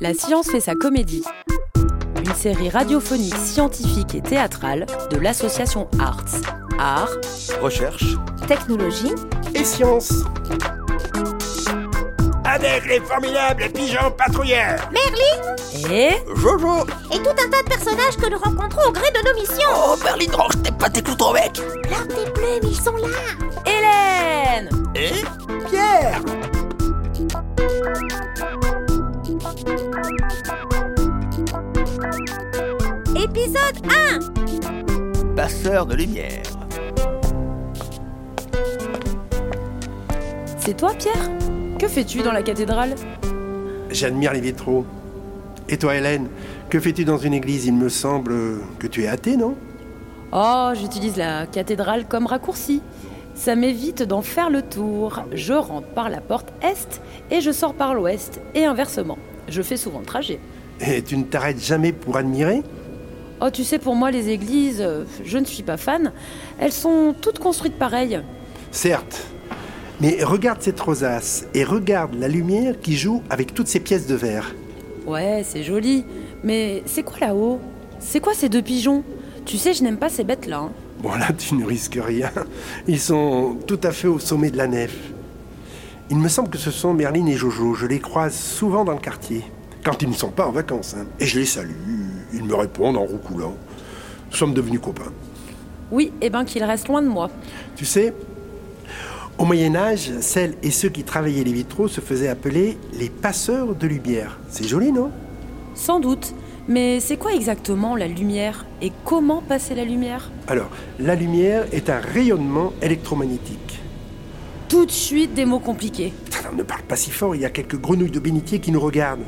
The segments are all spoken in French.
La science fait sa comédie. Une série radiophonique, scientifique et théâtrale de l'association Arts. Art, Recherche Technologie, et science. Avec les formidables pigeons patrouilleurs et Jojo et tout un tas de personnages que nous rencontrons au gré de nos missions. Oh, Berlin, range tes pas tes clous ton bec Leurs tes plumes, ils sont là. Hélène Et Pierre Épisode 1 Passeur de lumière C'est toi, Pierre? Que fais-tu dans la cathédrale? J'admire les vitraux. Et toi, Hélène, que fais-tu dans une église? Il me semble que tu es athée, non? Oh, j'utilise la cathédrale comme raccourci. Ça m'évite d'en faire le tour. Je rentre par la porte est et je sors par l'ouest, et inversement. Je fais souvent le trajet. Et tu ne t'arrêtes jamais pour admirer? Oh, tu sais, pour moi, les églises, euh, je ne suis pas fan. Elles sont toutes construites pareilles. Certes. Mais regarde cette rosace et regarde la lumière qui joue avec toutes ces pièces de verre. Ouais, c'est joli. Mais c'est quoi là-haut? C'est quoi ces deux pigeons? Tu sais, je n'aime pas ces bêtes-là. hein. Bon là, tu ne risques rien. Ils sont tout à fait au sommet de la nef. Il me semble que ce sont Merlin et Jojo. Je les croise souvent dans le quartier. Quand ils ne sont pas en vacances. hein. Et je les salue. Ils me répondent en roucoulant. Nous sommes devenus copains. Oui, et ben qu'ils restent loin de moi. Tu sais, au Moyen Âge, celles et ceux qui travaillaient les vitraux se faisaient appeler les passeurs de lumière. C'est joli, non? Sans doute. Mais c'est quoi exactement la lumière? Et comment passer la lumière? Alors, la lumière est un rayonnement électromagnétique. Tout de suite des mots compliqués. Putain, ne parle pas si fort, il y a quelques grenouilles de bénitier qui nous regardent.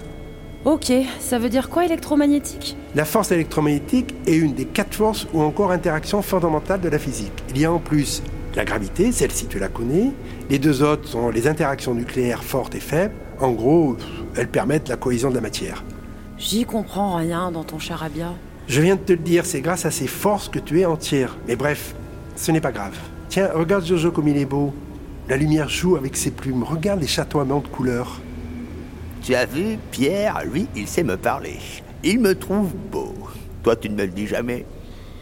Ok, ça veut dire quoi électromagnétique? La force électromagnétique est une des quatre forces ou encore interactions fondamentales de la physique. Il y a en plus la gravité, celle-ci tu la connais. Les deux autres sont les interactions nucléaires fortes et faibles. En gros, elles permettent la cohésion de la matière. J'y comprends rien dans ton charabia. Je viens de te le dire, c'est grâce à ces forces que tu es entière. Mais bref, ce n'est pas grave. Tiens, regarde Jojo comme il est beau. La lumière joue avec ses plumes. Regarde les chatoiements de couleurs. Tu as vu, Pierre, lui, il sait me parler. Il me trouve beau. Toi, tu ne me le dis jamais.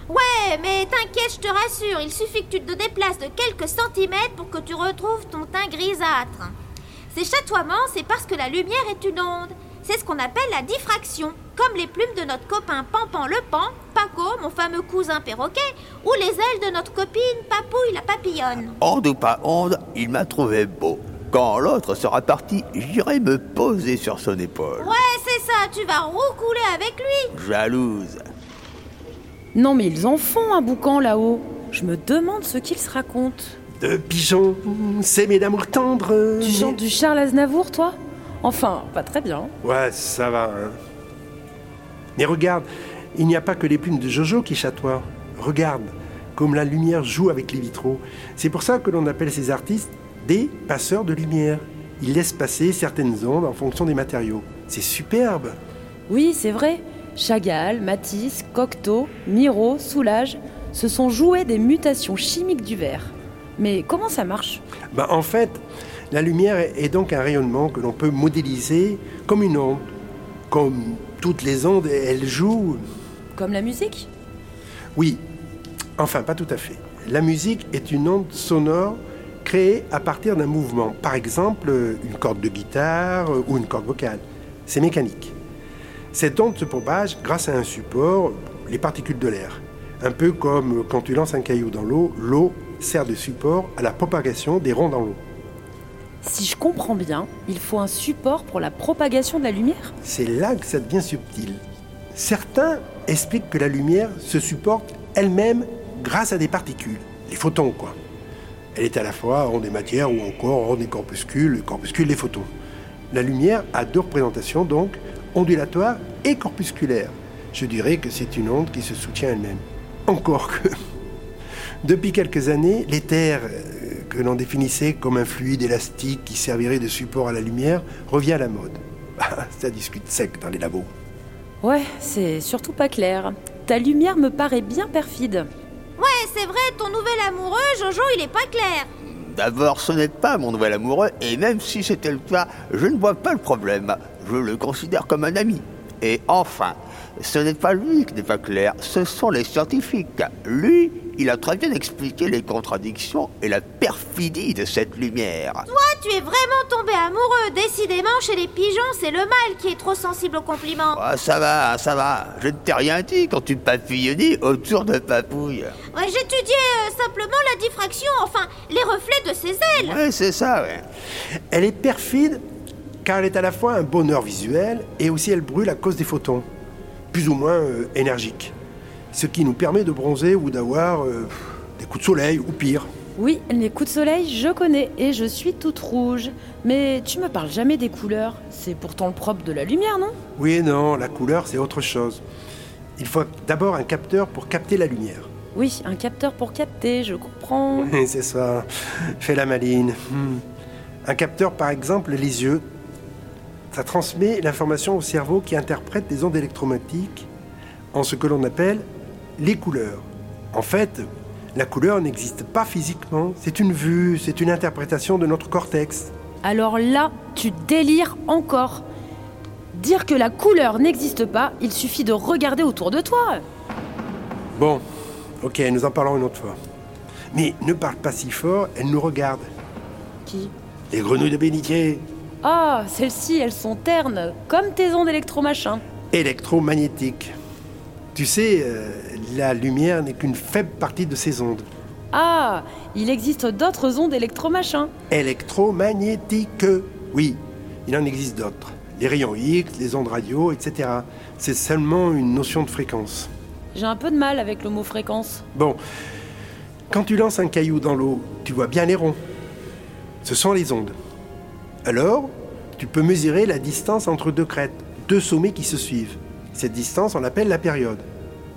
Ouais, mais t'inquiète, je te rassure, il suffit que tu te déplaces de quelques centimètres pour que tu retrouves ton teint grisâtre. Ces chatoiements, c'est parce que la lumière est une onde. C'est ce qu'on appelle la diffraction, comme les plumes de notre copain Pampan le Pan, Paco, mon fameux cousin perroquet, ou les ailes de notre copine Papouille la papillonne. Onde ou pas onde, il m'a trouvé beau. Quand l'autre sera parti, j'irai me poser sur son épaule. Ouais, c'est ça, tu vas roucouler avec lui. Jalouse. Non mais ils en font un boucan là-haut. Je me demande ce qu'ils se racontent. De pigeons, c'est mes d'amour tendre. Tu chantes du Charles Aznavour, toi? Enfin, pas très bien. Ouais, ça va. hein. Mais regarde, il n'y a pas que les plumes de Jojo qui chatoient. Regarde, comme la lumière joue avec les vitraux. C'est pour ça que l'on appelle ces artistes des passeurs de lumière. Ils laissent passer certaines ondes en fonction des matériaux. C'est superbe. Oui, c'est vrai. Chagall, Matisse, Cocteau, Miro, Soulage se sont joués des mutations chimiques du verre. Mais comment ça marche? Bah, en fait, la lumière est donc un rayonnement que l'on peut modéliser comme une onde. Comme toutes les ondes, elle joue Comme la musique? Oui, enfin pas tout à fait. La musique est une onde sonore créée à partir d'un mouvement. Par exemple, une corde de guitare ou une corde vocale. C'est mécanique. Cette onde se propage grâce à un support, les particules de l'air. Un peu comme quand tu lances un caillou dans l'eau, l'eau sert de support à la propagation des ronds dans l'eau. Si je comprends bien, il faut un support pour la propagation de la lumière C'est là que ça devient subtil. Certains expliquent que la lumière se supporte elle-même grâce à des particules, les photons quoi. Elle est à la fois onde des matières ou encore onde des corpuscules, corpuscules des photons. La lumière a deux représentations donc, ondulatoire et corpusculaire. Je dirais que c'est une onde qui se soutient elle-même. Encore que, depuis quelques années, l'éther euh, que l'on définissait comme un fluide élastique qui servirait de support à la lumière revient à la mode. Ça discute sec dans les labos. Ouais, c'est surtout pas clair. Ta lumière me paraît bien perfide. Ouais, c'est vrai, ton amoureux, Jojo, il est pas clair. D'abord, ce n'est pas mon nouvel amoureux, et même si c'était le cas, je ne vois pas le problème. Je le considère comme un ami. Et enfin, ce n'est pas lui qui n'est pas clair, ce sont les scientifiques. Lui, il a très bien expliqué les contradictions et la perfidie de cette lumière. Toi, tu es vraiment tombé amoureux. Décidément, chez les pigeons, c'est le mâle qui est trop sensible aux compliments. Ah, ça va, ça va. Je ne t'ai rien dit quand tu papillonnais autour de papouille. Ouais, j'étudiais euh, simplement la diffraction, enfin, les reflets de ses ailes. Ouais, c'est ça, ouais. Elle est perfide car elle est à la fois un bonheur visuel et aussi elle brûle à cause des photons, plus ou moins euh, énergiques. Ce qui nous permet de bronzer ou d'avoir euh, des coups de soleil ou pire. Oui, les coups de soleil, je connais et je suis toute rouge. Mais tu me parles jamais des couleurs. C'est pourtant le propre de la lumière, non? Oui et non, la couleur c'est autre chose. Il faut d'abord un capteur pour capter la lumière. Oui, un capteur pour capter, je comprends. Oui, c'est ça. Fais la maline. Hmm. Un capteur, par exemple, les yeux. Ça transmet l'information au cerveau qui interprète des ondes électromagnétiques en ce que l'on appelle les couleurs. En fait, la couleur n'existe pas physiquement. C'est une vue, c'est une interprétation de notre cortex. Alors là, tu délires encore. Dire que la couleur n'existe pas, il suffit de regarder autour de toi. Bon, ok, nous en parlons une autre fois. Mais ne parle pas si fort, elle nous regarde. Qui? Les grenouilles de bénitier. Ah, celles-ci, elles sont ternes, comme tes ondes électromachins. Électromagnétiques. Tu sais, euh, la lumière n'est qu'une faible partie de ces ondes. Ah, il existe d'autres ondes électromachins. Électromagnétiques. Oui, il en existe d'autres. Les rayons X, les ondes radio, etc. C'est seulement une notion de fréquence. J'ai un peu de mal avec le mot fréquence. Bon, quand tu lances un caillou dans l'eau, tu vois bien les ronds. Ce sont les ondes. Alors, tu peux mesurer la distance entre deux crêtes, deux sommets qui se suivent. Cette distance, on l'appelle la période.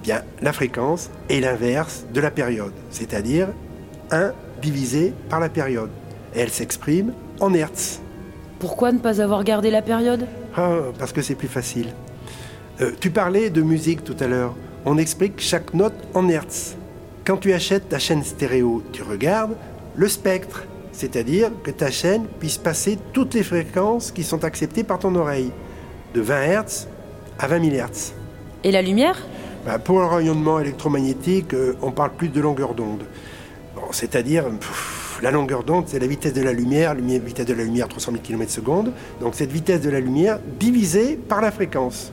Bien, la fréquence est l'inverse de la période, c'est-à-dire 1 divisé par la période. Et elle s'exprime en hertz. Pourquoi ne pas avoir gardé la période? Ah, parce que c'est plus facile. Euh, tu parlais de musique tout à l'heure. On explique chaque note en hertz. Quand tu achètes ta chaîne stéréo, tu regardes le spectre, c'est-à-dire que ta chaîne puisse passer toutes les fréquences qui sont acceptées par ton oreille, de 20 Hz à 20 000 Hz. Et la lumière? Bah, pour le rayonnement électromagnétique, euh, on parle plus de longueur d'onde. Bon, c'est-à-dire, la longueur d'onde, c'est la vitesse de la lumière, la vitesse de la lumière 300 000 km secondes. Donc cette vitesse de la lumière divisée par la fréquence.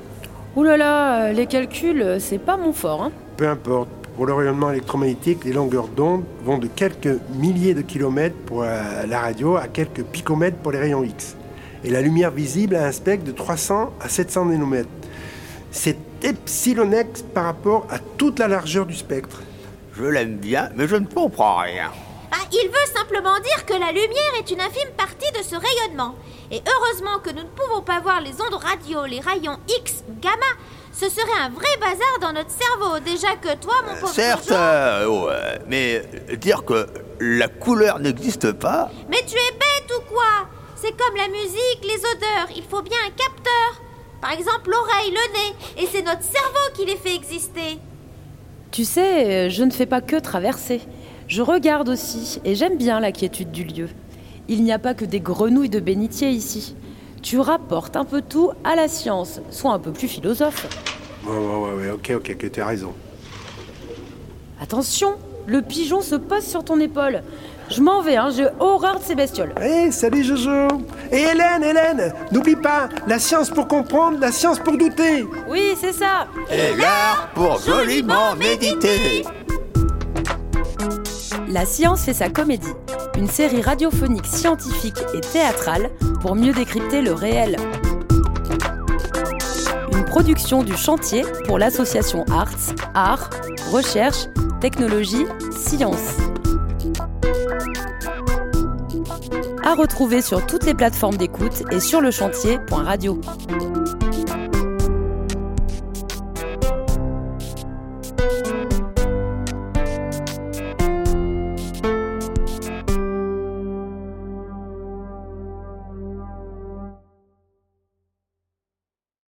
Ouh là là, euh, les calculs, euh, c'est pas mon fort. Hein. Peu importe. Pour le rayonnement électromagnétique, les longueurs d'onde vont de quelques milliers de kilomètres pour la radio à quelques picomètres pour les rayons X. Et la lumière visible a un spectre de 300 à 700 nanomètres. C'est epsilonex par rapport à toute la largeur du spectre. Je l'aime bien, mais je ne comprends rien. Ah, il veut simplement dire que la lumière est une infime partie de ce rayonnement. Et heureusement que nous ne pouvons pas voir les ondes radio, les rayons X ou gamma. Ce serait un vrai bazar dans notre cerveau. Déjà que toi, mon pauvre Certes, euh, ouais, mais dire que la couleur n'existe pas, Mais tu es bête ou quoi? C'est comme la musique, les odeurs. Il faut bien un capteur. Par exemple, l'oreille, le nez. Et c'est notre cerveau qui les fait exister. Tu sais, euh, je ne fais pas que traverser. Je regarde aussi, et j'aime bien la quiétude du lieu. Il n'y a pas que des grenouilles de bénitier ici. Tu rapportes un peu tout à la science, sois un peu plus philosophe. Ouais, ouais, ouais, ouais, ok, ok, ok, tu as raison. Attention, le pigeon se pose sur ton épaule. Je m'en vais, hein, j'ai horreur de ces bestioles. Hé, salut Jojo Et Hélène, Hélène N'oublie pas, la science pour comprendre, la science pour douter Oui, c'est ça. et l'art pour joliment méditer. La science fait sa comédie, une série radiophonique scientifique et théâtrale pour mieux décrypter le réel. Une production du chantier pour l'association Arts, Art, Recherche, Technologie, Science. À retrouver sur toutes les plateformes d'écoute et sur le chantier.radio.